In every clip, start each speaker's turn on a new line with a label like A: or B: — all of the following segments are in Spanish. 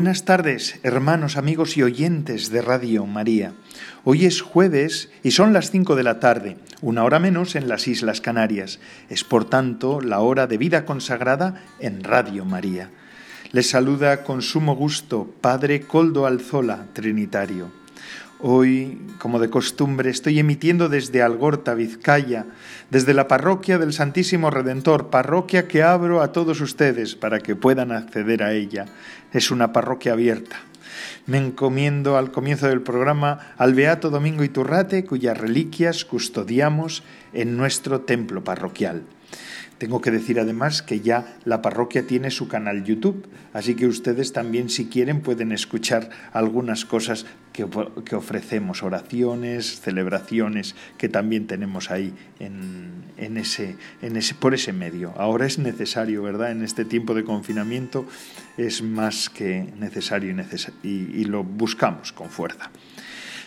A: Buenas tardes, hermanos, amigos y oyentes de Radio María. Hoy es jueves y son las 5 de la tarde, una hora menos en las Islas Canarias. Es por tanto la hora de vida consagrada en Radio María. Les saluda con sumo gusto Padre Coldo Alzola, Trinitario. Hoy, como de costumbre, estoy emitiendo desde Algorta, Vizcaya, desde la parroquia del Santísimo Redentor, parroquia que abro a todos ustedes para que puedan acceder a ella. Es una parroquia abierta. Me encomiendo al comienzo del programa al Beato Domingo Iturrate, cuyas reliquias custodiamos en nuestro templo parroquial. Tengo que decir además que ya la parroquia tiene su canal YouTube, así que ustedes también si quieren pueden escuchar algunas cosas que, ofrecemos, oraciones, celebraciones que también tenemos ahí en, ese, por ese medio. Ahora es necesario, ¿verdad? En este tiempo de confinamiento es más que necesario y lo buscamos con fuerza.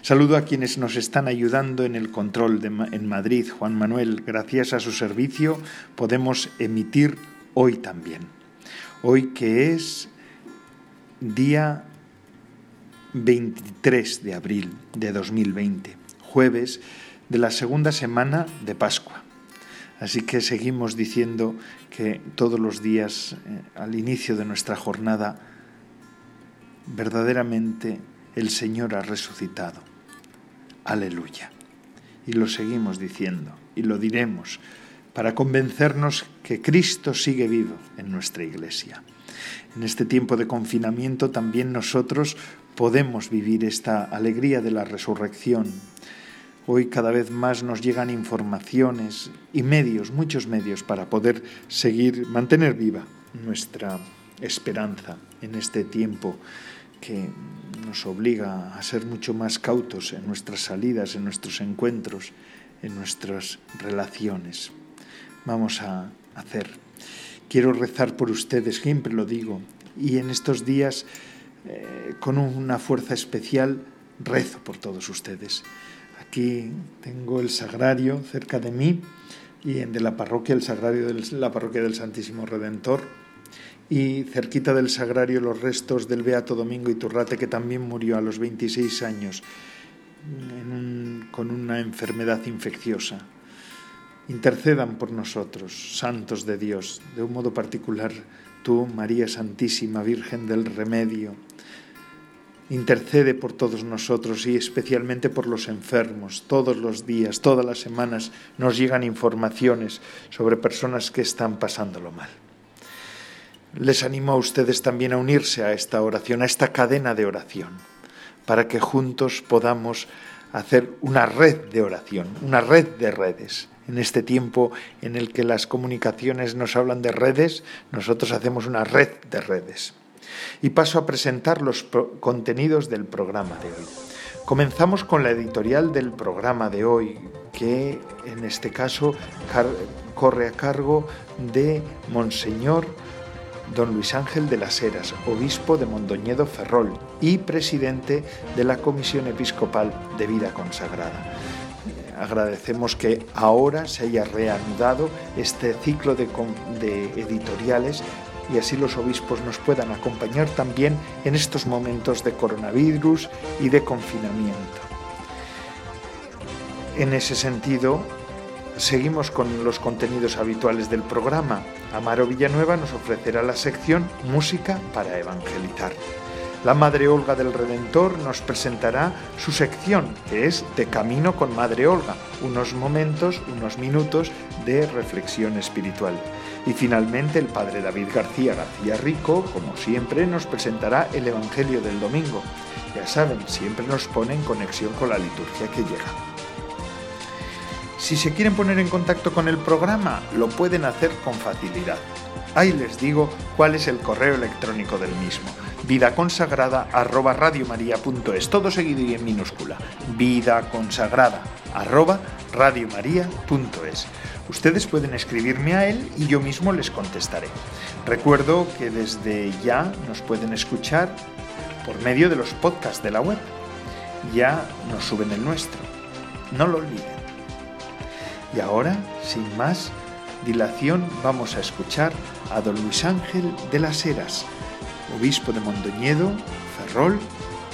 A: Saludo a quienes nos están ayudando en el control en Madrid. Juan Manuel, gracias a su servicio podemos emitir hoy también. Hoy que es día 23 de abril de 2020, jueves de la segunda semana de Pascua. Así que seguimos diciendo que todos los días eh, al inicio de nuestra jornada verdaderamente el Señor ha resucitado Aleluya. Y lo seguimos diciendo y lo diremos para convencernos que Cristo sigue vivo en nuestra iglesia. En este tiempo de confinamiento también nosotros podemos vivir esta alegría de la resurrección. Hoy cada vez más nos llegan informaciones y medios, muchos medios, para poder seguir, mantener viva nuestra esperanza en este tiempo que nos obliga a ser mucho más cautos en nuestras salidas, en nuestros encuentros, en nuestras relaciones. Vamos a hacer. Quiero rezar por ustedes, siempre lo digo, y en estos días, eh, con una fuerza especial, rezo por todos ustedes. Aquí tengo el sagrario cerca de mí y en de la parroquia, el sagrario de la parroquia del Santísimo Redentor y cerquita del sagrario los restos del Beato Domingo Iturrate, que también murió a los 26 años con una enfermedad infecciosa. Intercedan por nosotros, santos de Dios, de un modo particular tú, María Santísima, Virgen del Remedio. Intercede por todos nosotros y especialmente por los enfermos. Todos los días, todas las semanas nos llegan informaciones sobre personas que están pasándolo mal. Les animo a ustedes también a unirse a esta oración, a esta cadena de oración, para que juntos podamos hacer una red de oración, una red de redes. En este tiempo en el que las comunicaciones nos hablan de redes, nosotros hacemos una red de redes. Y paso a presentar los contenidos del programa de hoy. Comenzamos con la editorial del programa de hoy, que en este caso corre a cargo de Monseñor don Luis Ángel de las Heras, obispo de Mondoñedo Ferrol y presidente de la Comisión Episcopal de Vida Consagrada. Agradecemos que ahora se haya reanudado este ciclo de, editoriales y así los obispos nos puedan acompañar también en estos momentos de coronavirus y de confinamiento. En ese sentido, Seguimos con los contenidos habituales del programa. Amaro Villanueva nos ofrecerá la sección Música para Evangelizar. La Madre Olga del Redentor nos presentará su sección, que es De Camino con Madre Olga, unos momentos, unos minutos de reflexión espiritual. Y finalmente el Padre David García García Rico, como siempre, nos presentará el Evangelio del Domingo. Ya saben, siempre nos pone en conexión con la liturgia que llega. Si se quieren poner en contacto con el programa, lo pueden hacer con facilidad. Ahí les digo cuál es el correo electrónico del mismo. Vida consagrada todo seguido y en minúscula. Vida consagrada. Ustedes pueden escribirme a él y yo mismo les contestaré. Recuerdo que desde ya nos pueden escuchar por medio de los podcasts de la web. Ya nos suben el nuestro. No lo olviden. Y ahora, sin más dilación, vamos a escuchar a don Luis Ángel de las Heras, obispo de Mondoñedo, Ferrol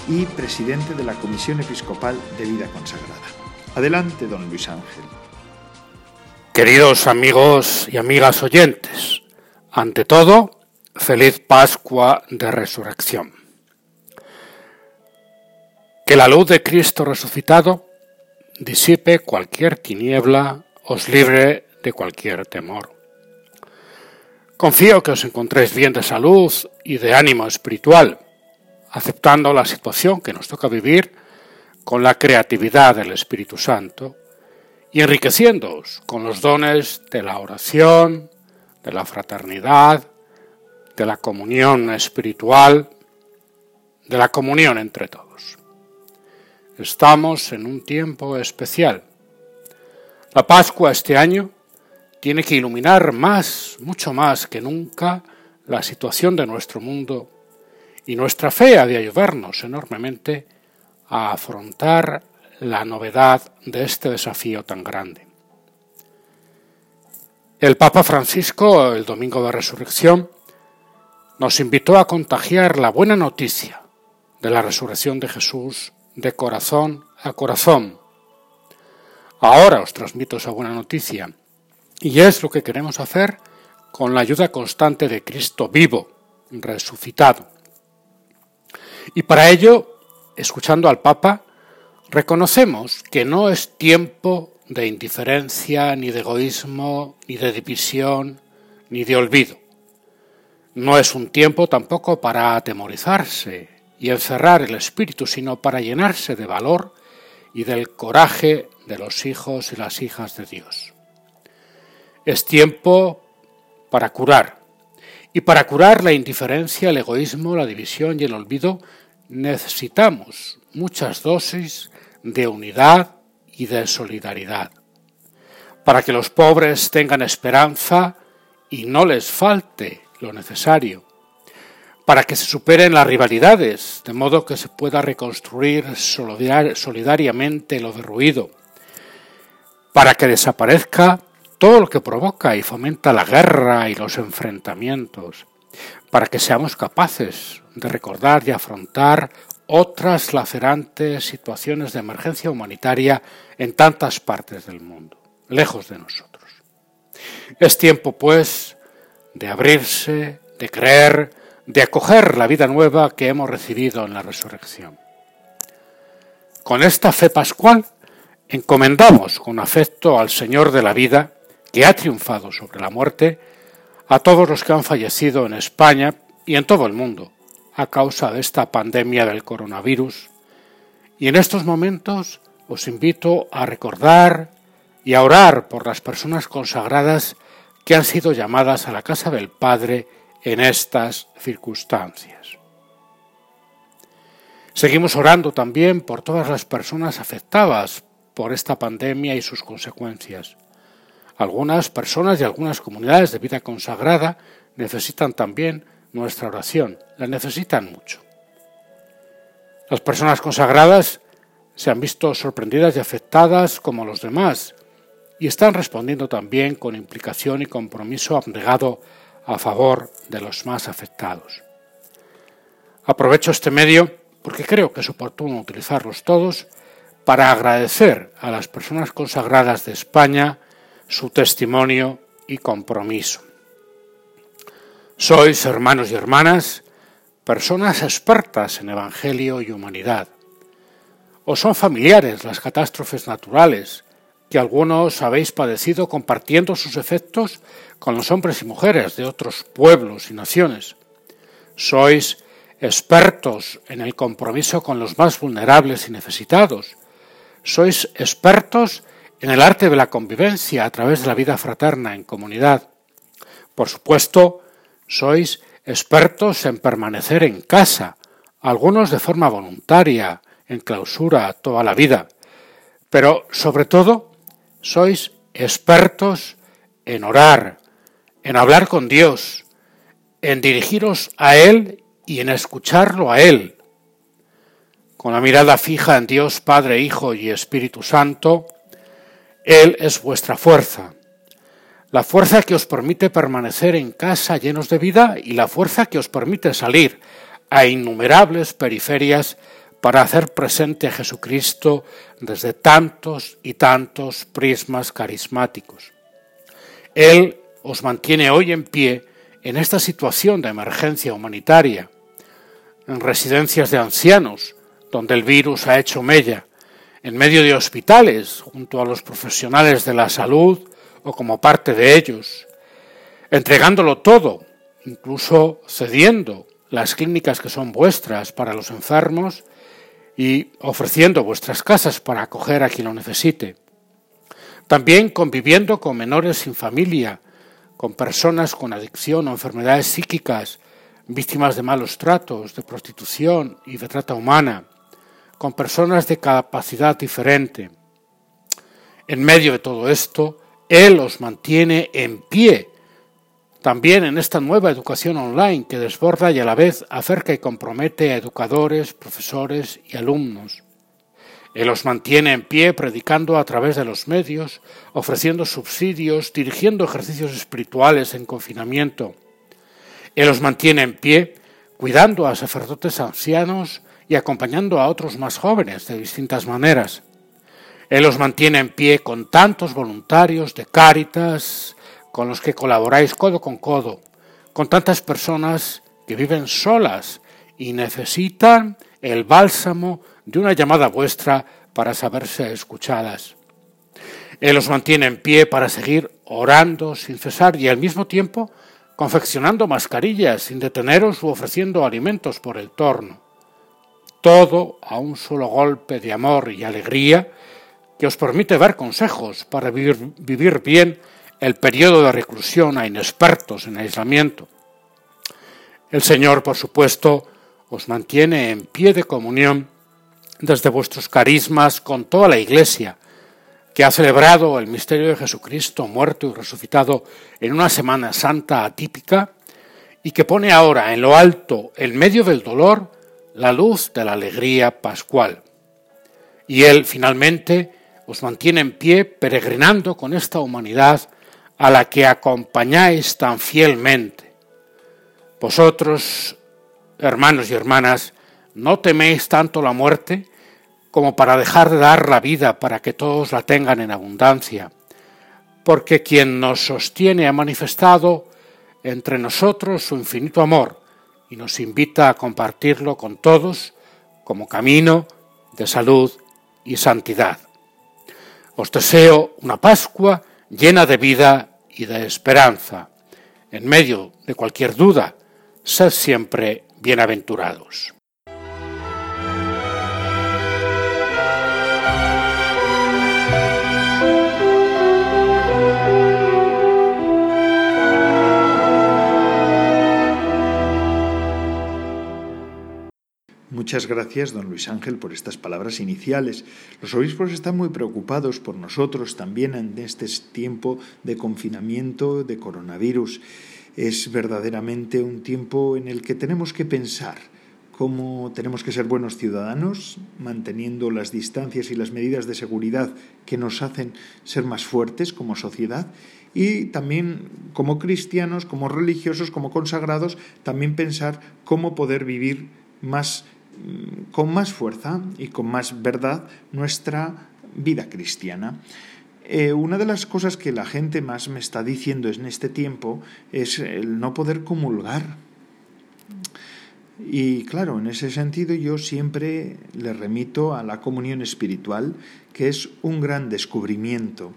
A: y presidente de la Comisión Episcopal de Vida Consagrada. Adelante, don Luis Ángel.
B: Queridos amigos y amigas oyentes, ante todo, feliz Pascua de Resurrección. Que la luz de Cristo resucitado disipe cualquier tiniebla, os libre de cualquier temor. Confío que os encontréis bien de salud y de ánimo espiritual, aceptando la situación que nos toca vivir con la creatividad del Espíritu Santo y enriqueciéndoos con los dones de la oración, de la fraternidad, de la comunión espiritual, de la comunión entre todos. Estamos en un tiempo especial. La Pascua este año tiene que iluminar más, mucho más que nunca, la situación de nuestro mundo y nuestra fe ha de ayudarnos enormemente a afrontar la novedad de este desafío tan grande. El Papa Francisco, el Domingo de Resurrección, nos invitó a contagiar la buena noticia de la resurrección de Jesús de corazón a corazón. Ahora os transmito esa buena noticia y es lo que queremos hacer con la ayuda constante de Cristo vivo, resucitado. Y para ello, escuchando al Papa, Reconocemos que no es tiempo de indiferencia, ni de egoísmo, ni de división, ni de olvido. No es un tiempo tampoco para atemorizarse y encerrar el espíritu, sino para llenarse de valor y del coraje de los hijos y las hijas de Dios. Es tiempo para curar. Y para curar la indiferencia, el egoísmo, la división y el olvido, necesitamos muchas dosis de unidad y de solidaridad, para que los pobres tengan esperanza y no les falte lo necesario, para que se superen las rivalidades, de modo que se pueda reconstruir solidariamente lo derruido, para que desaparezca todo lo que provoca y fomenta la guerra y los enfrentamientos, para que seamos capaces de recordar y afrontar otras lacerantes situaciones de emergencia humanitaria en tantas partes del mundo, lejos de nosotros. Es tiempo, pues, de abrirse, de creer, de acoger la vida nueva que hemos recibido en la resurrección. Con esta fe pascual encomendamos con afecto al Señor de la vida, que ha triunfado sobre la muerte, a todos los que han fallecido en España y en todo el mundo, a causa de esta pandemia del coronavirus. Y en estos momentos os invito a recordar y a orar por las personas consagradas que han sido llamadas a la casa del Padre en estas circunstancias. Seguimos orando también por todas las personas afectadas por esta pandemia y sus consecuencias. Algunas personas y algunas comunidades de vida consagrada necesitan también nuestra oración, la necesitan mucho. Las personas consagradas se han visto sorprendidas y afectadas como los demás y están respondiendo también con implicación y compromiso abnegado a favor de los más afectados. Aprovecho este medio porque creo que es oportuno utilizarlos todos para agradecer a las personas consagradas de España su testimonio y compromiso. Sois, hermanos y hermanas, personas expertas en Evangelio y humanidad. O son familiares las catástrofes naturales que algunos habéis padecido compartiendo sus efectos con los hombres y mujeres de otros pueblos y naciones. Sois expertos en el compromiso con los más vulnerables y necesitados. Sois expertos en el arte de la convivencia a través de la vida fraterna en comunidad. Por supuesto, sois expertos en permanecer en casa, algunos de forma voluntaria, en clausura toda la vida, pero sobre todo sois expertos en orar, en hablar con Dios, en dirigiros a Él y en escucharlo a Él. Con la mirada fija en Dios Padre, Hijo y Espíritu Santo, Él es vuestra fuerza, la fuerza que os permite permanecer en casa llenos de vida y la fuerza que os permite salir a innumerables periferias para hacer presente a Jesucristo desde tantos y tantos prismas carismáticos. Él os mantiene hoy en pie en esta situación de emergencia humanitaria, en residencias de ancianos, donde el virus ha hecho mella, en medio de hospitales, junto a los profesionales de la salud o como parte de ellos, entregándolo todo, incluso cediendo las clínicas que son vuestras para los enfermos y ofreciendo vuestras casas para acoger a quien lo necesite. También conviviendo con menores sin familia, con personas con adicción o enfermedades psíquicas, víctimas de malos tratos, de prostitución y de trata humana, con personas de capacidad diferente. En medio de todo esto, Él os mantiene en pie, también en esta nueva educación online que desborda y a la vez acerca y compromete a educadores, profesores y alumnos. Él los mantiene en pie predicando a través de los medios, ofreciendo subsidios, dirigiendo ejercicios espirituales en confinamiento. Él los mantiene en pie cuidando a sacerdotes ancianos y acompañando a otros más jóvenes de distintas maneras. Él los mantiene en pie con tantos voluntarios de Cáritas, con los que colaboráis codo con codo, con tantas personas que viven solas y necesitan el bálsamo de una llamada vuestra para saberse escuchadas. Él os mantiene en pie para seguir orando sin cesar y al mismo tiempo confeccionando mascarillas sin deteneros u ofreciendo alimentos por el torno. Todo a un solo golpe de amor y alegría que os permite dar consejos para vivir, vivir bien el periodo de reclusión a inexpertos en aislamiento. El Señor, por supuesto, os mantiene en pie de comunión desde vuestros carismas con toda la Iglesia, que ha celebrado el misterio de Jesucristo muerto y resucitado en una Semana Santa atípica y que pone ahora en lo alto, en medio del dolor, la luz de la alegría pascual. Y Él finalmente os mantiene en pie peregrinando con esta humanidad a la que acompañáis tan fielmente. Vosotros, hermanos y hermanas, no teméis tanto la muerte como para dejar de dar la vida para que todos la tengan en abundancia, porque quien nos sostiene ha manifestado entre nosotros su infinito amor y nos invita a compartirlo con todos como camino de salud y santidad. Os deseo una Pascua llena de vida y de esperanza. En medio de cualquier duda, sed siempre bienaventurados.
A: Muchas gracias, don Luis Ángel, por estas palabras iniciales. Los obispos están muy preocupados por nosotros también en este tiempo de confinamiento, de coronavirus. Es verdaderamente un tiempo en el que tenemos que pensar cómo tenemos que ser buenos ciudadanos, manteniendo las distancias y las medidas de seguridad que nos hacen ser más fuertes como sociedad y también como cristianos, como religiosos, como consagrados, también pensar cómo poder vivir más con más fuerza y con más verdad nuestra vida cristiana. Eh, una de las cosas que la gente más me está diciendo en este tiempo es el no poder comulgar. Y claro, en ese sentido yo siempre le remito a la comunión espiritual, que es un gran descubrimiento.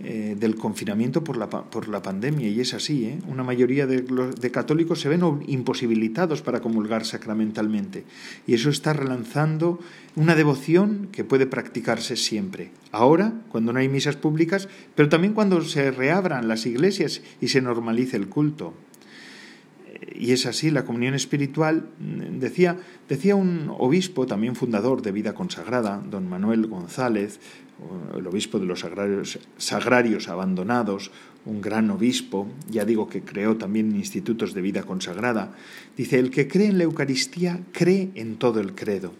A: Eh, del confinamiento por la, por la, pandemia, y es así. ¿eh? Una mayoría de, de, católicos se ven imposibilitados para comulgar sacramentalmente, y eso está relanzando una devoción que puede practicarse siempre. Ahora, cuando no hay misas públicas, pero también cuando se reabran las iglesias y se normalice el culto. Y es así, la comunión espiritual, decía, decía un obispo, también fundador de Vida Consagrada, don Manuel González, el obispo de los sagrarios, abandonados, un gran obispo, ya digo que creó también institutos de vida consagrada, dice, el que cree en la Eucaristía cree en todo el credo.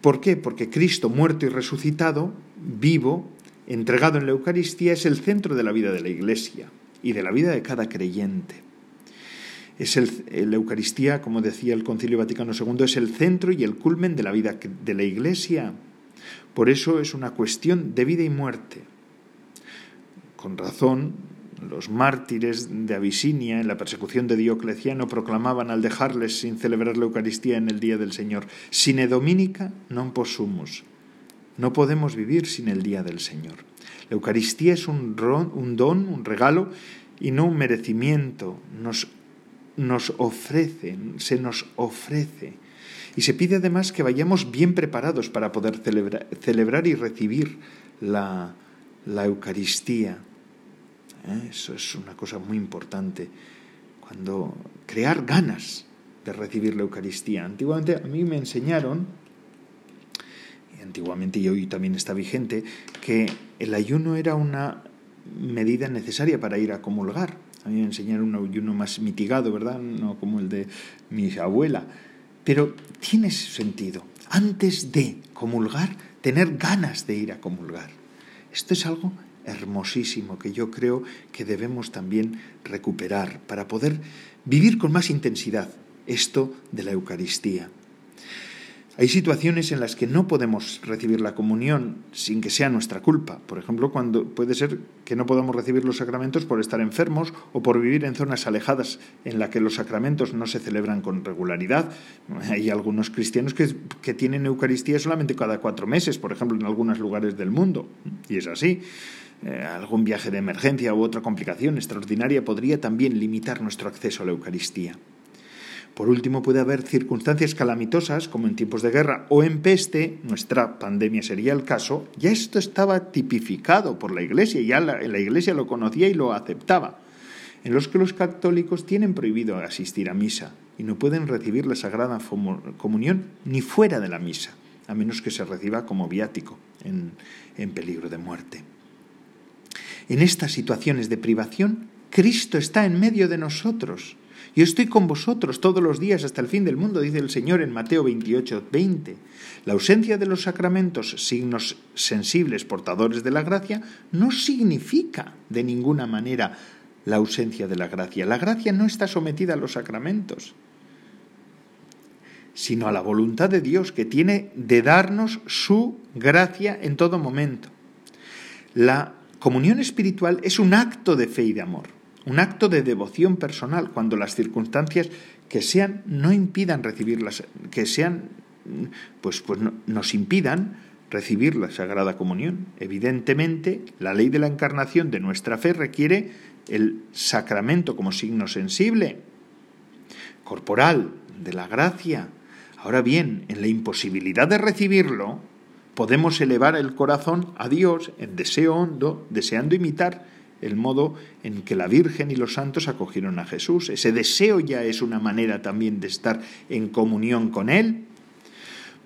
A: ¿Por qué? Porque Cristo muerto y resucitado, vivo, entregado en la Eucaristía, es el centro de la vida de la Iglesia y de la vida de cada creyente. Es la Eucaristía, como decía el Concilio Vaticano II, es el centro y el culmen de la vida de la Iglesia por eso es una cuestión de vida y muerte. Con razón, los mártires de Abisinia en la persecución de Diocleciano proclamaban al dejarles sin celebrar la Eucaristía en el día del Señor, sine dominica non possumus. No podemos vivir sin el día del Señor. La Eucaristía es un don, un regalo y no un merecimiento. Nos, nos ofrece, se nos ofrece y se pide además que vayamos bien preparados para poder celebrar, y recibir la, Eucaristía. ¿Eh? Eso es una cosa muy importante. Cuando crear ganas de recibir la Eucaristía. Antiguamente a mí me enseñaron, y antiguamente y hoy también está vigente, que el ayuno era una medida necesaria para ir a comulgar. Me enseñaron un ayuno más mitigado, ¿verdad? No como el de mi abuela pero tiene sentido. Antes de comulgar, tener ganas de ir a comulgar. Esto es algo hermosísimo que yo creo que debemos también recuperar para poder vivir con más intensidad esto de la Eucaristía. Hay situaciones en las que no podemos recibir la comunión sin que sea nuestra culpa. Por ejemplo, cuando puede ser que no podamos recibir los sacramentos por estar enfermos o por vivir en zonas alejadas en las que los sacramentos no se celebran con regularidad. Hay algunos cristianos que, que tienen Eucaristía solamente cada cuatro meses, por ejemplo, en algunos lugares del mundo. Y es así. Eh, algún viaje de emergencia u otra complicación extraordinaria podría también limitar nuestro acceso a la Eucaristía. Por último, puede haber circunstancias calamitosas, como en tiempos de guerra o en peste, nuestra pandemia sería el caso, ya esto estaba tipificado por la Iglesia, ya la, la Iglesia lo conocía y lo aceptaba, en los que los católicos tienen prohibido asistir a misa y no pueden recibir la Sagrada Comunión ni fuera de la misa, a menos que se reciba como viático en, en peligro de muerte. En estas situaciones de privación, Cristo está en medio de nosotros yo estoy con vosotros todos los días hasta el fin del mundo, dice el Señor en Mateo 28, 20. La ausencia de los sacramentos, signos sensibles portadores de la gracia, no significa de ninguna manera la ausencia de la gracia. La gracia no está sometida a los sacramentos, sino a la voluntad de Dios que tiene de darnos su gracia en todo momento. La comunión espiritual es un acto de fe y de amor un acto de devoción personal cuando las circunstancias que sean no impidan recibirlas, que sean, pues, pues nos impidan recibir la Sagrada Comunión. Evidentemente, la ley de la encarnación de nuestra fe requiere el sacramento como signo sensible, corporal, de la gracia. Ahora bien, en la imposibilidad de recibirlo, podemos elevar el corazón a Dios en deseo hondo, deseando imitar el modo en que la Virgen y los santos acogieron a Jesús. Ese deseo ya es una manera también de estar en comunión con Él.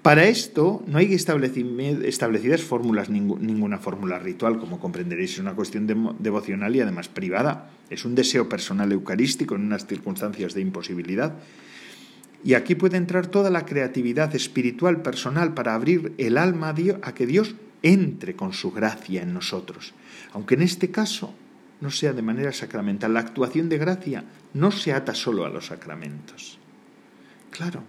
A: Para esto no hay establecidas fórmulas, ninguna fórmula ritual, como comprenderéis, es una cuestión devocional y además privada. Es un deseo personal eucarístico en unas circunstancias de imposibilidad. Y aquí puede entrar toda la creatividad espiritual personal para abrir el alma a que Dios entre con su gracia en nosotros. Aunque en este caso no sea de manera sacramental. La actuación de gracia no se ata solo a los sacramentos. Claro,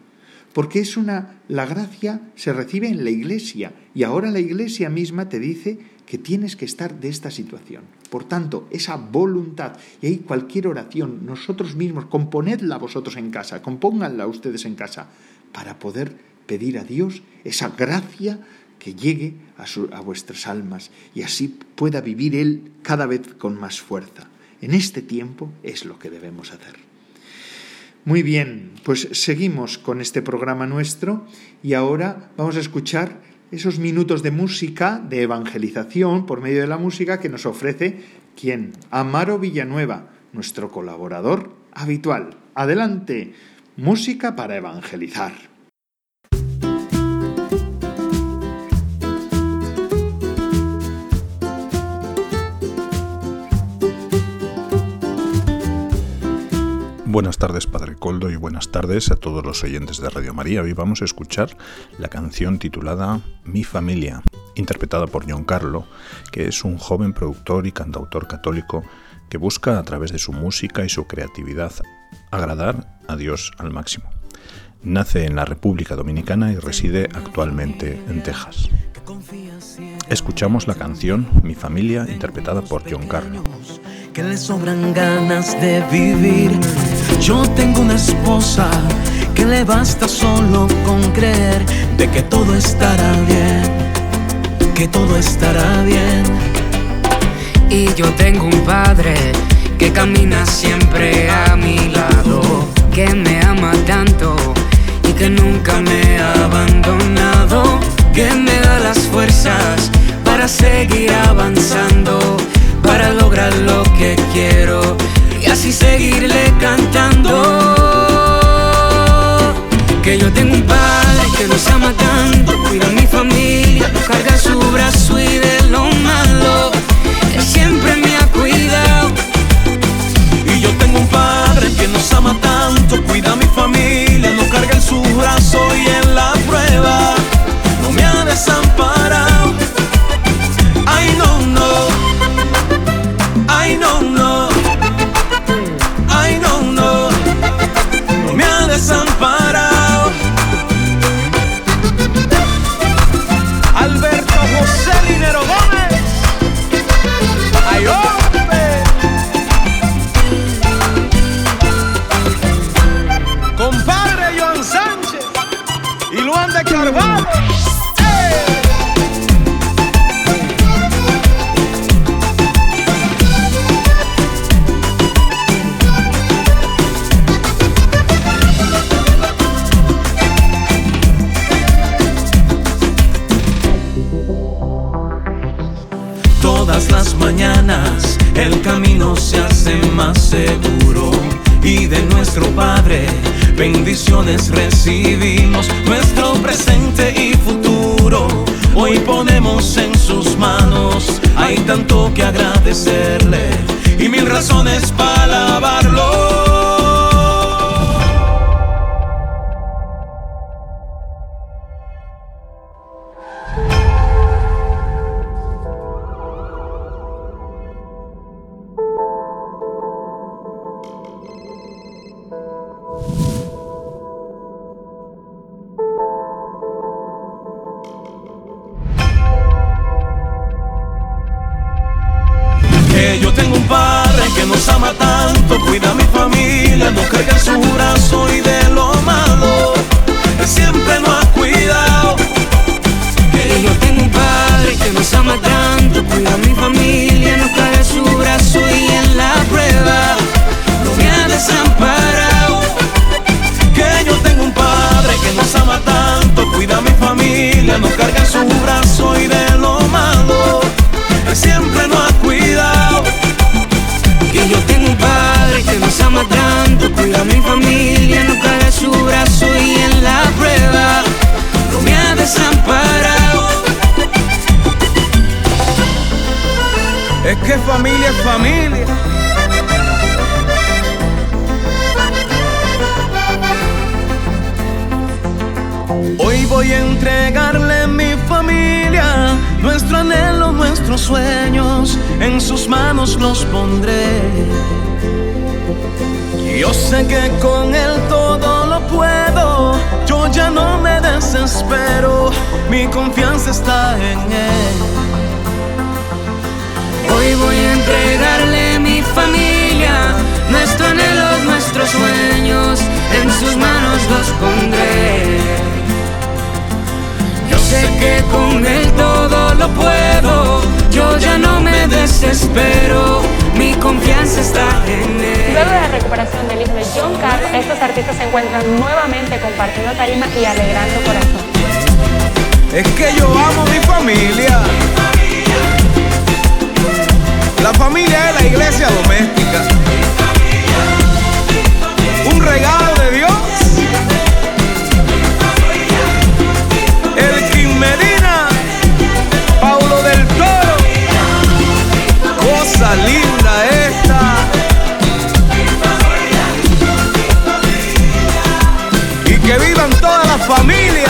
A: porque es una la gracia se recibe en la iglesia y ahora la iglesia misma te dice que tienes que estar de esta situación. Por tanto, esa voluntad y ahí cualquier oración, nosotros mismos componedla vosotros en casa, compónganla ustedes en casa para poder pedir a Dios esa gracia que llegue a, vuestras almas y así pueda vivir Él cada vez con más fuerza. En este tiempo es lo que debemos hacer. Muy bien, pues seguimos con este programa nuestro y ahora vamos a escuchar esos minutos de música, de evangelización por medio de la música que nos ofrece quien? Amaro Villanueva, nuestro colaborador habitual. Adelante, música para evangelizar.
C: Buenas tardes, Padre Coldo, y buenas tardes a todos los oyentes de Radio María. Hoy vamos a escuchar la canción titulada Mi familia, interpretada por John Carlo, que es un joven productor y cantautor católico que busca a través de su música y su creatividad agradar a Dios al máximo. Nace en la República Dominicana y reside actualmente en Texas. Escuchamos la canción Mi familia interpretada por John Carlo
D: que le sobran ganas de vivir. Yo tengo una esposa que le basta solo con creer de que todo estará bien, que todo estará bien.
E: Y yo tengo un padre que camina siempre a mi lado, que me ama tanto y que nunca me ha abandonado, que me da las fuerzas para seguir avanzando para lograr lo que quiero y así seguirle me desespero, mi confianza está en él.
F: Luego de la recuperación del hijo de John Carr, estos artistas se encuentran nuevamente compartiendo tarima y alegrando corazón.
D: Es que yo amo mi familia. La familia es la iglesia doméstica. Un regalo Cosa linda esta. Y que vivan todas las familias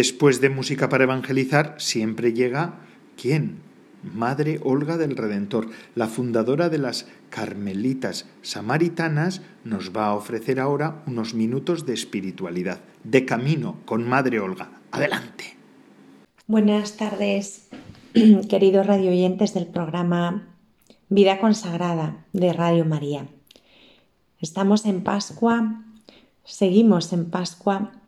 A: Después de música para evangelizar, siempre llega ¿quién? Madre Olga del Redentor, la fundadora de las Carmelitas Samaritanas, nos va a ofrecer ahora unos minutos de espiritualidad, de camino con Madre Olga. Adelante.
G: Buenas tardes, queridos radioyentes del programa Vida Consagrada de Radio María. Estamos en Pascua, seguimos en Pascua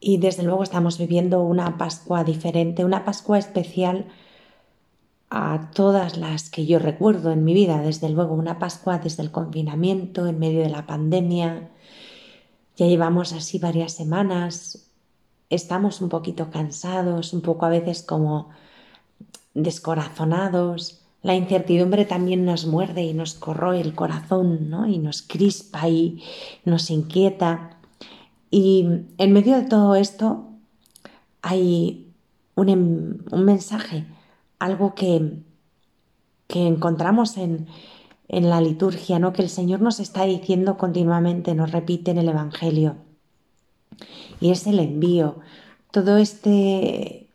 G: y desde luego estamos viviendo una Pascua diferente, una Pascua especial a todas las que yo recuerdo en mi vida, desde luego una Pascua desde el confinamiento, en medio de la pandemia. Ya llevamos así varias semanas, estamos un poquito cansados, un poco a veces como descorazonados. La incertidumbre también nos muerde y nos corroe el corazón, ¿no? Y nos crispa y nos inquieta. Y en medio de todo esto hay un, em, un mensaje, algo que, que encontramos en, en la liturgia, ¿no? que el Señor nos está diciendo continuamente, nos repite en el Evangelio. Y es el envío. Todo este,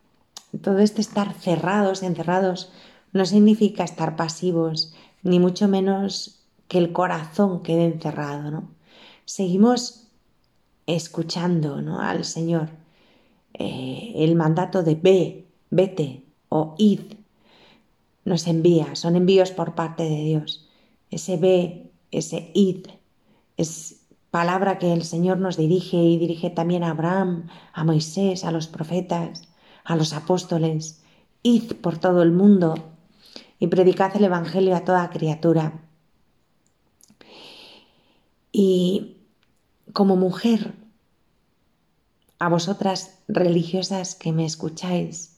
G: todo este estar cerrados, encerrados, no significa estar pasivos, ni mucho menos que el corazón quede encerrado. ¿no? Seguimos escuchando ¿no? al Señor. Eh, el mandato de ve, vete o id nos envía, son envíos por parte de Dios. Ese ve, ese id, es palabra que el Señor nos dirige y dirige también a Abraham, a Moisés, a los profetas, a los apóstoles. Id por todo el mundo y predicad el Evangelio a toda criatura. Y como mujer, a vosotras religiosas que me escucháis,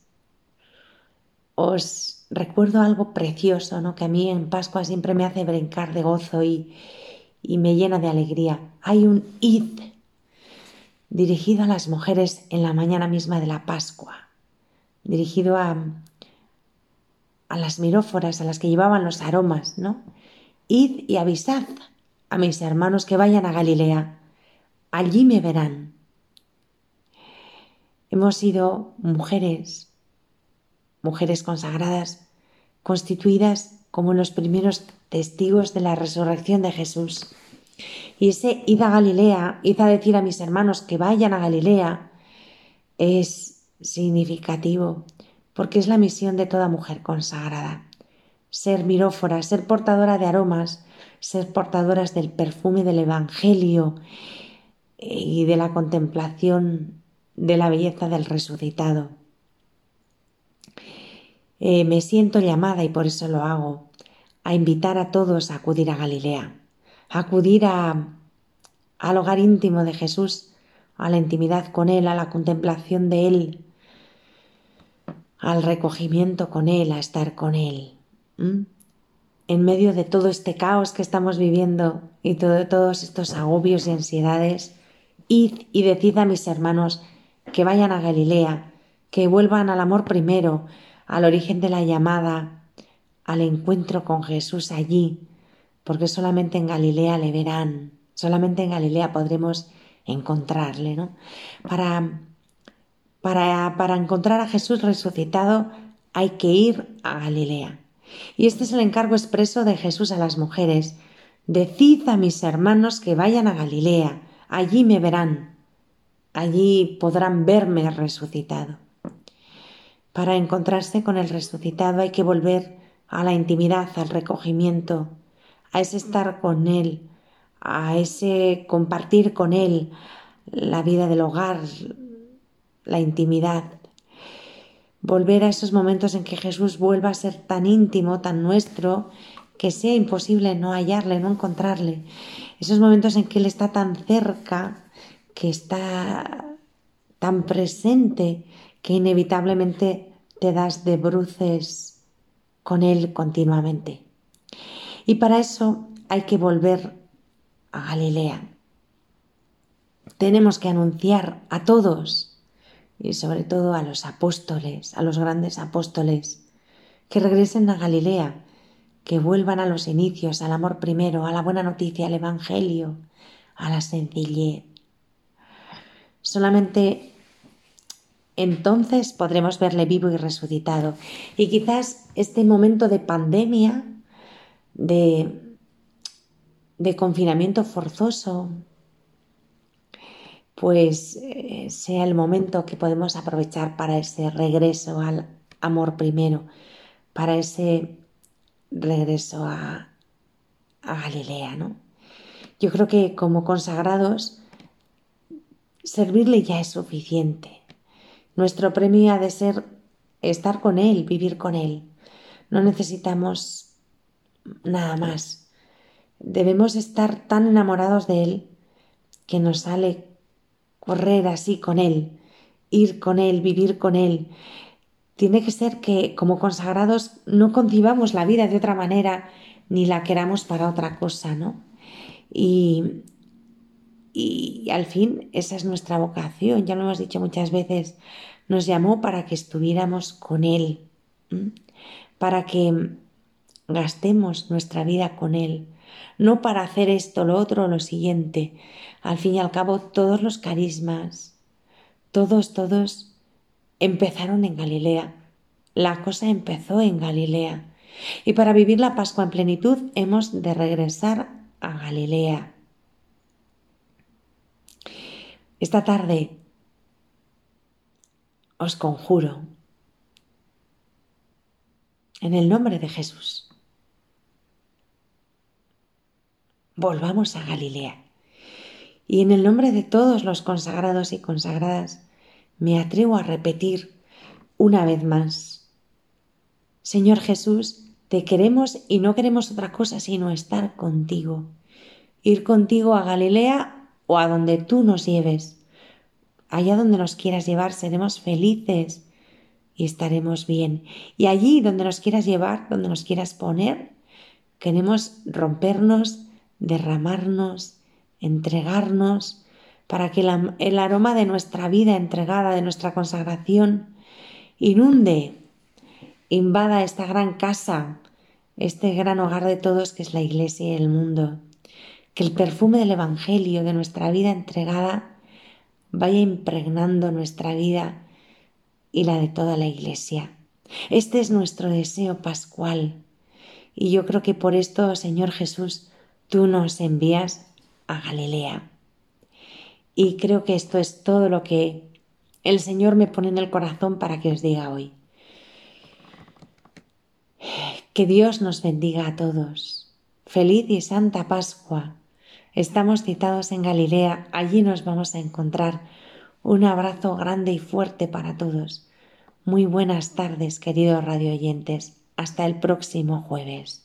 G: os recuerdo algo precioso, ¿no? Que a mí en Pascua siempre me hace brincar de gozo y, me llena de alegría. Hay un id dirigido a las mujeres en la mañana misma de la Pascua, dirigido a, a las miróforas, a las que llevaban los aromas, ¿no? Id y avisad a mis hermanos que vayan a Galilea allí me verán. Hemos sido mujeres, mujeres consagradas, constituidas como los primeros testigos de la resurrección de Jesús. Y ese id a Galilea, id a decir a mis hermanos que vayan a Galilea, es significativo, porque es la misión de toda mujer consagrada. Ser mirófora, ser portadora de aromas, ser portadoras del perfume del Evangelio y de la contemplación de la belleza del resucitado. Eh, me siento llamada, y por eso lo hago, a invitar a todos a acudir a Galilea, a acudir a, al hogar íntimo de Jesús, a la intimidad con Él, a la contemplación de Él, al recogimiento con Él, a estar con Él. En medio de todo este caos que estamos viviendo y de todos estos agobios y ansiedades, Id y decid a mis hermanos que vayan a Galilea, que vuelvan al amor primero, al origen de la llamada, al encuentro con Jesús allí, porque solamente en Galilea le verán, solamente en Galilea podremos encontrarle, ¿no? Para, para, para encontrar a Jesús resucitado hay que ir a Galilea. Y este es el encargo expreso de Jesús a las mujeres. Decid a mis hermanos que vayan a Galilea, allí me verán, allí podrán verme resucitado. Para encontrarse con el resucitado hay que volver a la intimidad, al recogimiento, a ese estar con Él, a ese compartir con Él la vida del hogar, la intimidad. Volver a esos momentos en que Jesús vuelva a ser tan íntimo, tan nuestro, que sea imposible no hallarle, no encontrarle. Esos momentos en que Él está tan cerca, que está tan presente, que inevitablemente te das de bruces con Él continuamente. Y para eso hay que volver a Galilea. Tenemos que anunciar a todos y sobre todo a los apóstoles, a los grandes apóstoles, que regresen a Galilea, que vuelvan a los inicios, al amor primero, a la buena noticia, al Evangelio, a la sencillez. Solamente entonces podremos verle vivo y resucitado. Y quizás este momento de pandemia, de, de confinamiento forzoso, pues eh, sea el momento que podemos aprovechar para ese regreso al amor primero, para ese regreso a, a Galilea, ¿no? Yo creo que como consagrados, servirle ya es suficiente. Nuestro premio ha de ser estar con Él, vivir con Él. No necesitamos nada más. Debemos estar tan enamorados de Él que nos sale correr así con Él, ir con Él, vivir con Él. Tiene que ser que como consagrados no concibamos la vida de otra manera ni la queramos para otra cosa, ¿no? Y, y al fin esa es nuestra vocación, ya lo hemos dicho muchas veces, nos llamó para que estuviéramos con Él, para que gastemos nuestra vida con Él, no para hacer esto, lo otro lo siguiente. Al fin y al cabo, todos los carismas, todos, todos empezaron en Galilea. La cosa empezó en Galilea. Y para vivir la Pascua en plenitud hemos de regresar a Galilea. Esta tarde os conjuro en el nombre de Jesús volvamos a Galilea. Y en el nombre de todos los consagrados y consagradas, me atrevo a repetir una vez más, Señor Jesús, te queremos y no queremos otra cosa sino estar contigo, ir contigo a Galilea o a donde tú nos lleves. Allá donde nos quieras llevar seremos felices y estaremos bien. Y allí donde nos quieras llevar, donde nos quieras poner, queremos rompernos derramarnos, entregarnos, para que el aroma de nuestra vida entregada, de nuestra consagración, inunde, invada esta gran casa, este gran hogar de todos que es la Iglesia y el mundo. Que el perfume del Evangelio, de nuestra vida entregada, vaya impregnando nuestra vida y la de toda la Iglesia. Este es nuestro deseo pascual. Y yo creo que por esto, Señor Jesús, tú nos envías a Galilea. Y creo que esto es todo lo que el Señor me pone en el corazón para que os diga hoy. Que Dios nos bendiga a todos. Feliz y santa Pascua. Estamos citados en Galilea, allí nos vamos a encontrar. Un abrazo grande y fuerte para todos. Muy buenas tardes, queridos radioyentes. Hasta el próximo jueves.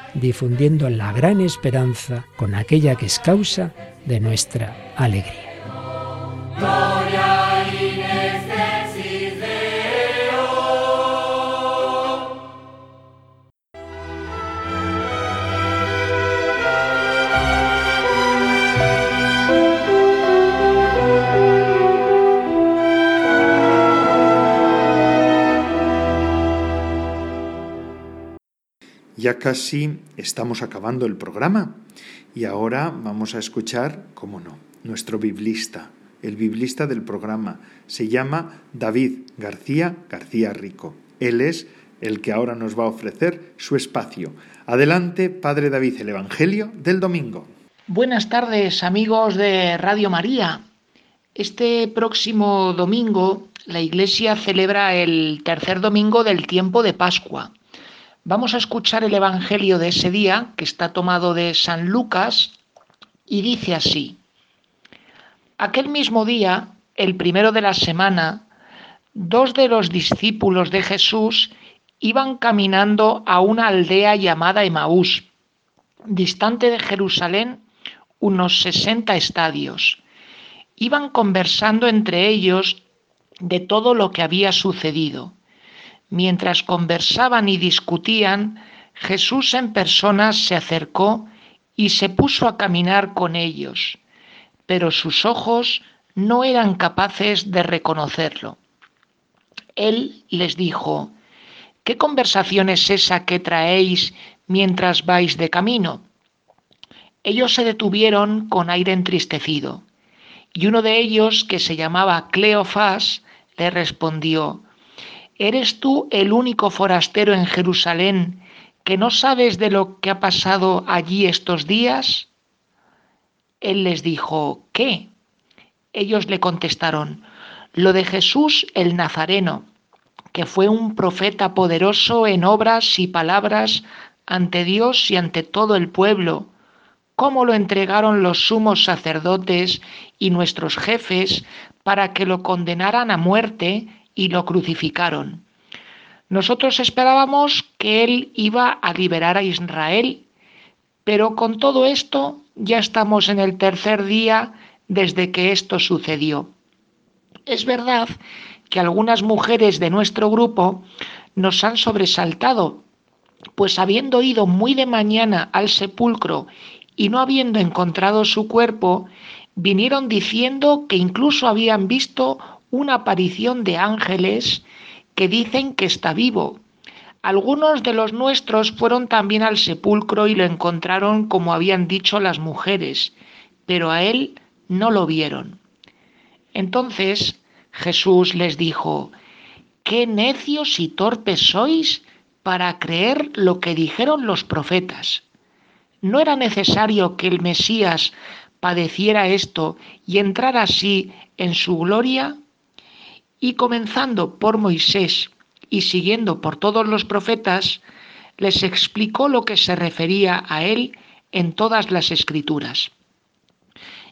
H: difundiendo la gran esperanza con aquella que es causa de nuestra alegría.
A: Ya casi estamos acabando el programa y ahora vamos a escuchar, cómo no, nuestro biblista, el biblista del programa. Se llama David García García Rico. Él es el que ahora nos va a ofrecer su espacio. Adelante, Padre David, el Evangelio del domingo.
I: Buenas tardes, amigos de Radio María. Este próximo domingo la Iglesia celebra el tercer domingo del tiempo de Pascua. Vamos a escuchar el Evangelio de ese día, que está tomado de San Lucas, y dice así. Aquel mismo día, el primero de la semana, dos de los discípulos de Jesús iban caminando a una aldea llamada Emaús, distante de Jerusalén unos 60 estadios. Iban conversando entre ellos de todo lo que había sucedido. Mientras conversaban y discutían, Jesús en persona se acercó y se puso a caminar con ellos, pero sus ojos no eran capaces de reconocerlo. Él les dijo, ¿qué conversación es esa que traéis mientras vais de camino? Ellos se detuvieron con aire entristecido, y uno de ellos, que se llamaba Cleofás, le respondió, ¿Eres tú el único forastero en Jerusalén que no sabes de lo que ha pasado allí estos días? Él les dijo, ¿qué? Ellos le contestaron, lo de Jesús el Nazareno, que fue un profeta poderoso en obras y palabras ante Dios y ante todo el pueblo, cómo lo entregaron los sumos sacerdotes y nuestros jefes para que lo condenaran a muerte y lo crucificaron. Nosotros esperábamos que Él iba a liberar a Israel, pero con todo esto ya estamos en el tercer día desde que esto sucedió. Es verdad que algunas mujeres de nuestro grupo nos han sobresaltado, pues habiendo ido muy de mañana al sepulcro y no habiendo encontrado su cuerpo, vinieron diciendo que incluso habían visto una aparición de ángeles que dicen que está vivo. Algunos de los nuestros fueron también al sepulcro y lo encontraron como habían dicho las mujeres, pero a él no lo vieron. Entonces Jesús les dijo, qué necios y torpes sois para creer lo que dijeron los profetas. ¿No era necesario que el Mesías padeciera esto y entrara así en su gloria? Y comenzando por Moisés y siguiendo por todos los profetas, les explicó lo que se refería a él en todas las escrituras.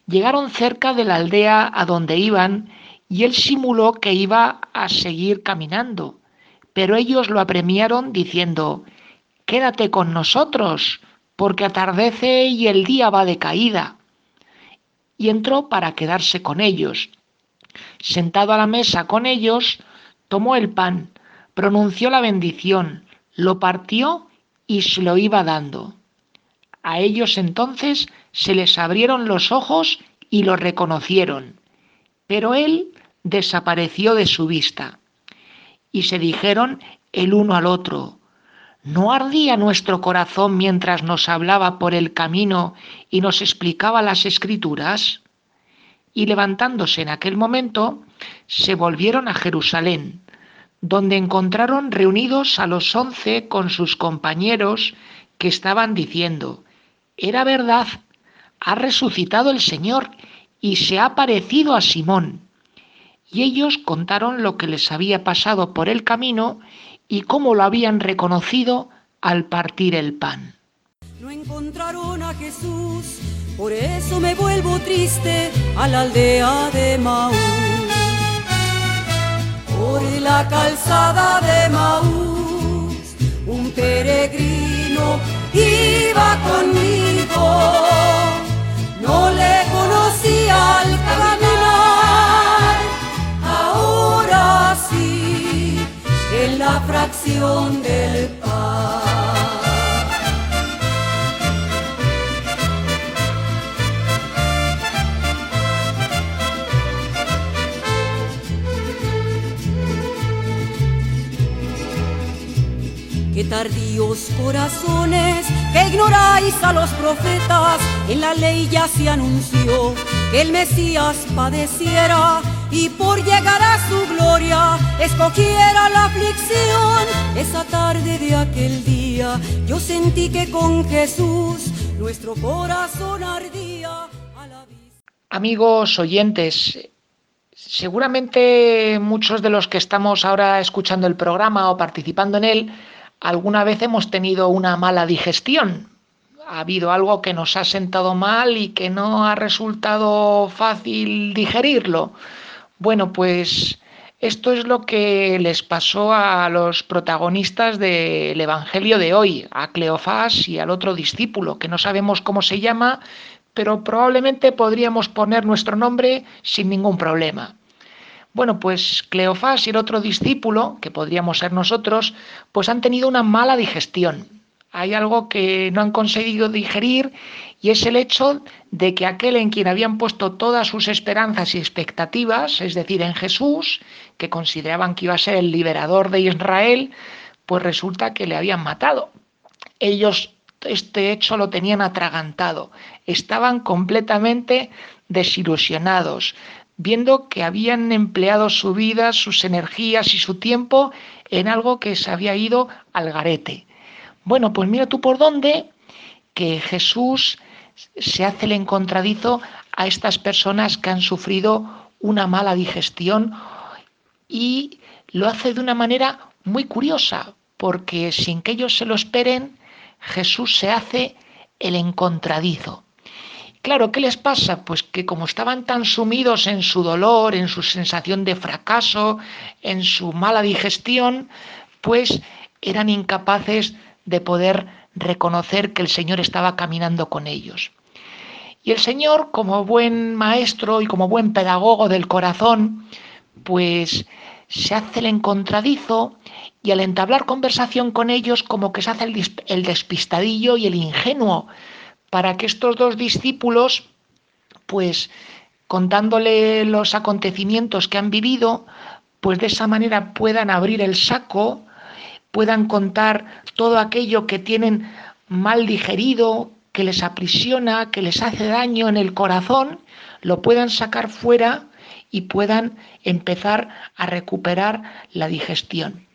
I: Llegaron cerca de la aldea a donde iban y él simuló que iba a seguir caminando, pero ellos lo apremiaron diciendo, Quédate con nosotros, porque atardece y el día va de caída. Y entró para quedarse con ellos. Sentado a la mesa con ellos, tomó el pan, pronunció la bendición, lo partió y se lo iba dando. A ellos entonces se les abrieron los ojos y lo reconocieron, pero él desapareció de su vista. Y se dijeron el uno al otro, ¿no ardía nuestro corazón mientras nos hablaba por el camino y nos explicaba las escrituras? Y levantándose en aquel momento, se volvieron a Jerusalén, donde encontraron reunidos a los once con sus compañeros que estaban diciendo, era verdad, ha resucitado el Señor y se ha parecido a Simón. Y ellos contaron lo que les había pasado por el camino y cómo lo habían reconocido al partir el pan.
J: No encontraron a Jesús, por eso me vuelvo triste a la aldea de Maús. Por la calzada de Maús, un peregrino iba conmigo. No le conocía al caminar, ahora sí, en la fracción del pan. Tardíos corazones que ignoráis a los profetas, en la ley ya se anunció que el Mesías padeciera y por llegar a su gloria escogiera la aflicción. Esa tarde de aquel día yo sentí que con Jesús nuestro corazón ardía. A la.
I: Amigos oyentes, seguramente muchos de los que estamos ahora escuchando el programa o participando en él, alguna vez hemos tenido una mala digestión. Ha habido algo que nos ha sentado mal y que no ha resultado fácil digerirlo. Bueno, pues esto es lo que les pasó a los protagonistas del Evangelio de hoy, a Cleofás y al otro discípulo, que no sabemos cómo se llama, pero probablemente podríamos poner nuestro nombre sin ningún problema. Bueno, pues Cleofás y el otro discípulo, que podríamos ser nosotros, pues han tenido una mala digestión. Hay algo que no han conseguido digerir y es el hecho de que aquel en quien habían puesto todas sus esperanzas y expectativas, es decir, en Jesús, que consideraban que iba a ser el liberador de Israel, pues resulta que le habían matado. Ellos este hecho lo tenían atragantado, estaban completamente desilusionados, viendo que habían empleado su vida, sus energías y su tiempo en algo que se había ido al garete. Bueno, pues mira tú por dónde que Jesús se hace el encontradizo a estas personas que han sufrido una mala digestión y lo hace de una manera muy curiosa, porque sin que ellos se lo esperen, Jesús se hace el encontradizo. Claro, ¿qué les pasa? Pues que como estaban tan sumidos en su dolor, en su sensación de fracaso, en su mala digestión, pues eran incapaces de poder reconocer que el Señor estaba caminando con ellos. Y el Señor, como buen maestro y como buen pedagogo del corazón, pues se hace el encontradizo y al entablar conversación con ellos como que se hace el, despistadillo y el ingenuo, para que estos dos discípulos, pues contándole los acontecimientos que han vivido, pues de esa manera puedan abrir el saco, puedan contar todo aquello que tienen mal digerido, que les aprisiona, que les hace daño en el corazón, lo puedan sacar fuera y puedan empezar a recuperar la digestión.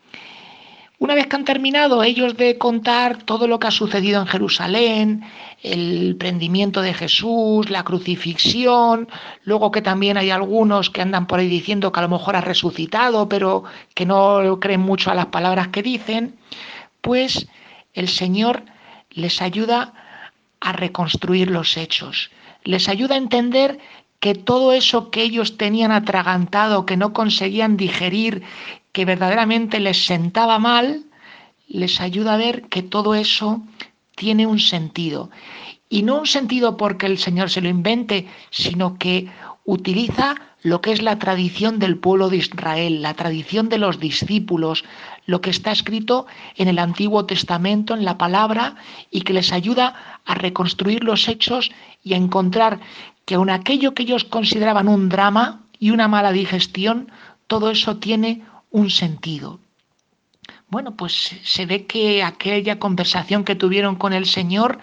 I: Una vez que han terminado ellos de contar todo lo que ha sucedido en Jerusalén, el prendimiento de Jesús, la crucifixión, luego que también hay algunos que andan por ahí diciendo que a lo mejor ha resucitado, pero que no creen mucho a las palabras que dicen, pues el Señor les ayuda a reconstruir los hechos, les ayuda a entender que todo eso que ellos tenían atragantado, que no conseguían digerir, que verdaderamente les sentaba mal, les ayuda a ver que todo eso tiene un sentido. Y no un sentido porque el Señor se lo invente, sino que utiliza lo que es la tradición del pueblo de Israel, la tradición de los discípulos, lo que está escrito en el Antiguo Testamento, en la palabra, y que les ayuda a reconstruir los hechos y a encontrar que aun aquello que ellos consideraban un drama y una mala digestión, todo eso tiene un sentido. Bueno, pues se ve que aquella conversación que tuvieron con el Señor,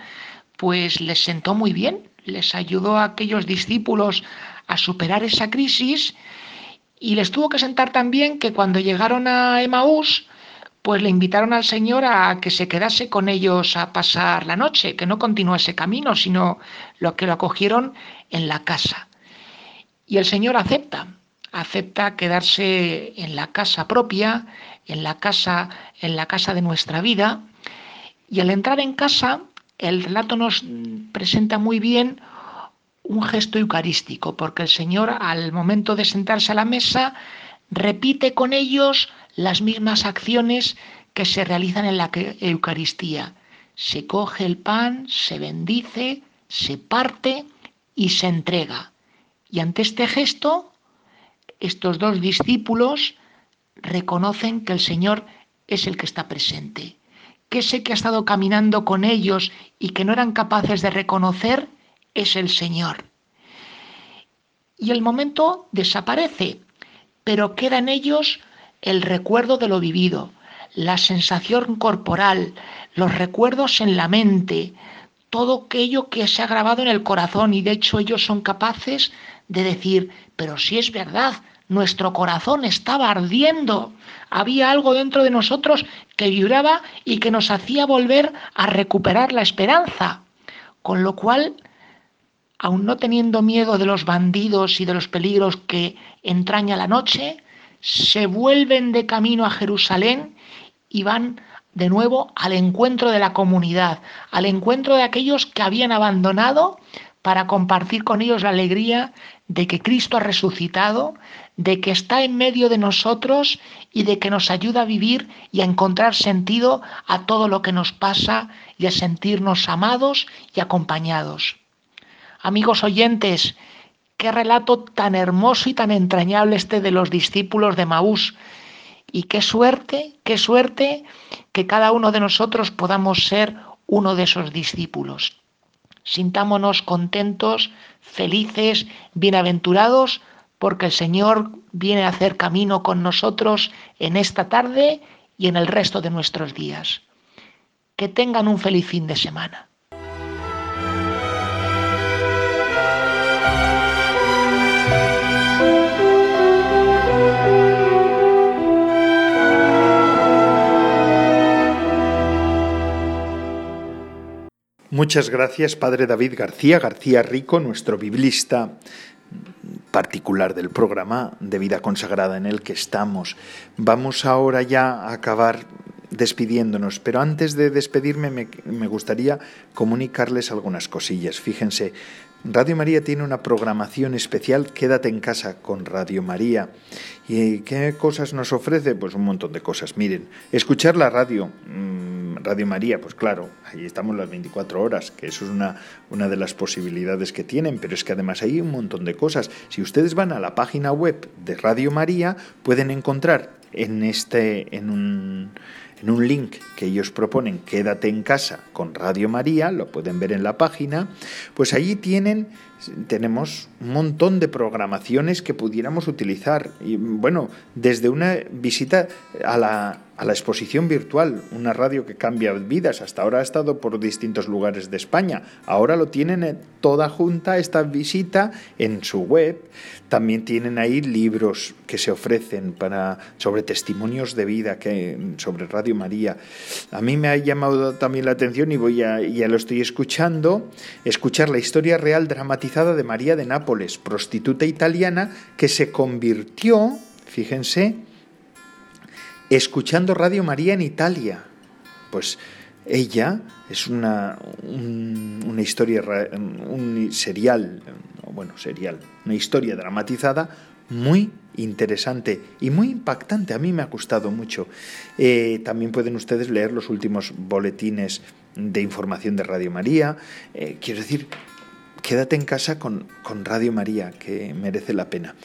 I: pues les sentó muy bien, les ayudó a aquellos discípulos a superar esa crisis y les tuvo que sentar también que cuando llegaron a Emaús, pues le invitaron al Señor a que se quedase con ellos a pasar la noche, que no continuase camino, sino lo que lo acogieron en la casa. Y el Señor acepta, acepta quedarse en la casa propia, en la casa, en la casa de nuestra vida, y al entrar en casa, el relato nos presenta muy bien un gesto eucarístico, porque el Señor al momento de sentarse a la mesa repite con ellos las mismas acciones que se realizan en la Eucaristía. Se coge el pan, se bendice, se parte y se entrega. Y ante este gesto, estos dos discípulos reconocen que el Señor es el que está presente, que ese que ha estado caminando con ellos y que no eran capaces de reconocer es el Señor. Y el momento desaparece, pero queda en ellos el recuerdo de lo vivido, la sensación corporal, los recuerdos en la mente, todo aquello que se ha grabado en el corazón y de hecho ellos son capaces de decir, pero si es verdad, nuestro corazón estaba ardiendo, había algo dentro de nosotros que vibraba y que nos hacía volver a recuperar la esperanza. Con lo cual, aun no teniendo miedo de los bandidos y de los peligros que entraña la noche, se vuelven de camino a Jerusalén y van de nuevo al encuentro de la comunidad, al encuentro de aquellos que habían abandonado para compartir con ellos la alegría de que Cristo ha resucitado, de que está en medio de nosotros y de que nos ayuda a vivir y a encontrar sentido a todo lo que nos pasa y a sentirnos amados y acompañados. Amigos oyentes, qué relato tan hermoso y tan entrañable este de los discípulos de Maús. Y qué suerte, qué suerte que cada uno de nosotros podamos ser uno de esos discípulos. Sintámonos contentos, felices, bienaventurados, porque el Señor viene a hacer camino con nosotros en esta tarde y en el resto de nuestros días. Que tengan un feliz fin de semana.
A: Muchas gracias, Padre David García, García Rico, nuestro biblista particular del programa de vida consagrada en el que estamos. Vamos ahora ya a acabar despidiéndonos, pero antes de despedirme me, gustaría comunicarles algunas cosillas. Fíjense, Radio María tiene una programación especial, Quédate en casa con Radio María. ¿Y qué cosas nos ofrece? Pues un montón de cosas. Miren, escuchar la radio, mm, Radio María, pues claro, ahí estamos las 24 horas, que eso es una, una de las posibilidades que tienen, pero es que además hay un montón de cosas. Si ustedes van a la página web de Radio María, pueden encontrar en este, en un en un link que ellos proponen, Quédate en casa con Radio María, lo pueden ver en la página, pues allí tienen tenemos un montón de programaciones que pudiéramos utilizar. Y bueno, desde una visita a la, a la exposición virtual, una radio que cambia vidas. Hasta ahora ha estado por distintos lugares de España. Ahora lo tienen toda junta esta visita en su web. También tienen ahí libros que se ofrecen para sobre testimonios de vida que sobre Radio María. A mí me ha llamado también la atención y voy a, ya lo estoy escuchando, escuchar la historia real dramatizada de María de Nápoles, prostituta italiana que se convirtió, fíjense, escuchando Radio María en Italia. Pues ella es una, una historia, un serial, bueno, serial, una historia dramatizada muy interesante y muy impactante. A mí me ha gustado mucho. Eh, también pueden ustedes leer los últimos boletines de información de Radio María. Eh, quiero decir, quédate en casa con, Radio María, que merece la pena.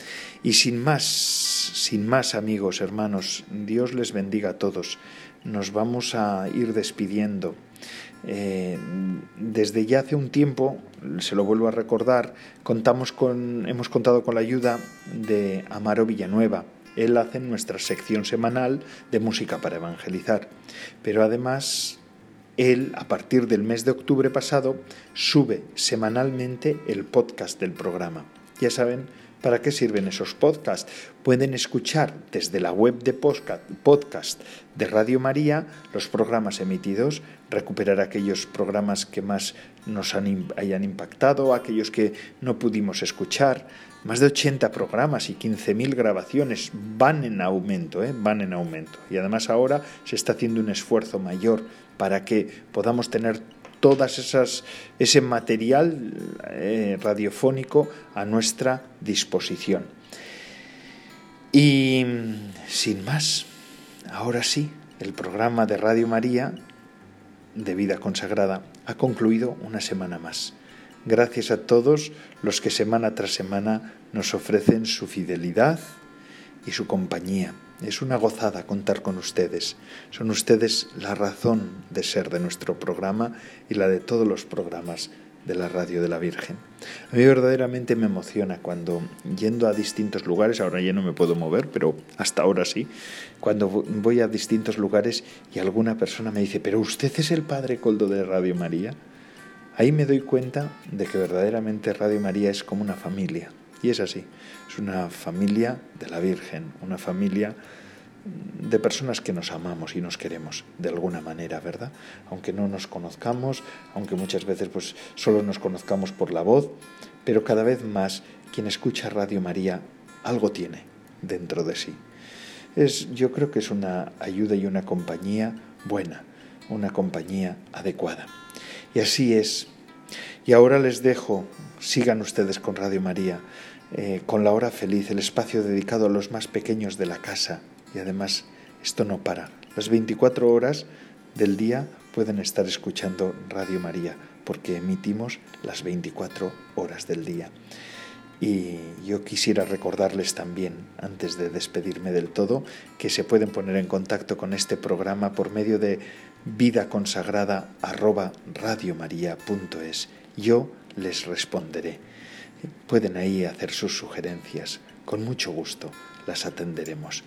A: Y sin más, sin más amigos, hermanos, Dios les bendiga a todos. Nos vamos a ir despidiendo. Eh, desde ya hace un tiempo, se lo vuelvo a recordar, contamos con, hemos contado con la ayuda de Amaro Villanueva. Él hace nuestra sección semanal de música para evangelizar. Pero además él, a partir del mes de octubre pasado, sube semanalmente el podcast del programa. Ya saben, ¿Para qué sirven esos podcasts? Pueden escuchar desde la web de podcast de Radio María los programas emitidos, recuperar aquellos programas que más nos hayan impactado, aquellos que no pudimos escuchar. Más de 80 programas y 15.000 grabaciones van en aumento, ¿eh? van en aumento. Y además ahora se está haciendo un esfuerzo mayor para que podamos tener todas esas ese material eh, radiofónico a nuestra disposición. Y sin más, ahora sí, el programa de Radio María de vida consagrada ha concluido una semana más. Gracias a todos los que semana tras semana nos ofrecen su fidelidad y su compañía. Es una gozada contar con ustedes. Son ustedes la razón de ser de nuestro programa y la de todos los programas de la radio de la Virgen. A mí verdaderamente me emociona cuando yendo a distintos lugares, ahora ya no me puedo mover, pero hasta ahora sí, cuando voy a distintos lugares y alguna persona me dice, pero usted es el Padre Coldo de Radio María, ahí me doy cuenta de que verdaderamente Radio María es como una familia. Y es así, es una familia de la Virgen, una familia de personas que nos amamos y nos queremos de alguna manera, ¿verdad? Aunque no nos conozcamos, aunque muchas veces pues solo nos conozcamos por la voz, pero cada vez más quien escucha Radio María algo tiene dentro de sí. Es, yo creo que es una ayuda y una compañía buena, una compañía adecuada. Y así es. Y ahora les dejo, sigan ustedes con Radio María, eh, con la hora feliz, el espacio dedicado a los más pequeños de la casa. Y además, esto no para. Las 24 horas del día pueden estar escuchando Radio María, porque emitimos las 24 horas del día. Y yo quisiera recordarles también, antes de despedirme del todo, que se pueden poner en contacto con este programa por medio de vida consagrada Yo les responderé. Pueden ahí hacer sus sugerencias. Con mucho gusto las atenderemos.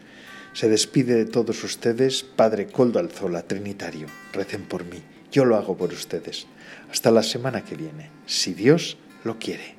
A: Se despide de todos ustedes Padre Coldo Alzola, Trinitario. Recen por mí. Yo lo hago por ustedes. Hasta la semana que viene, si Dios lo quiere.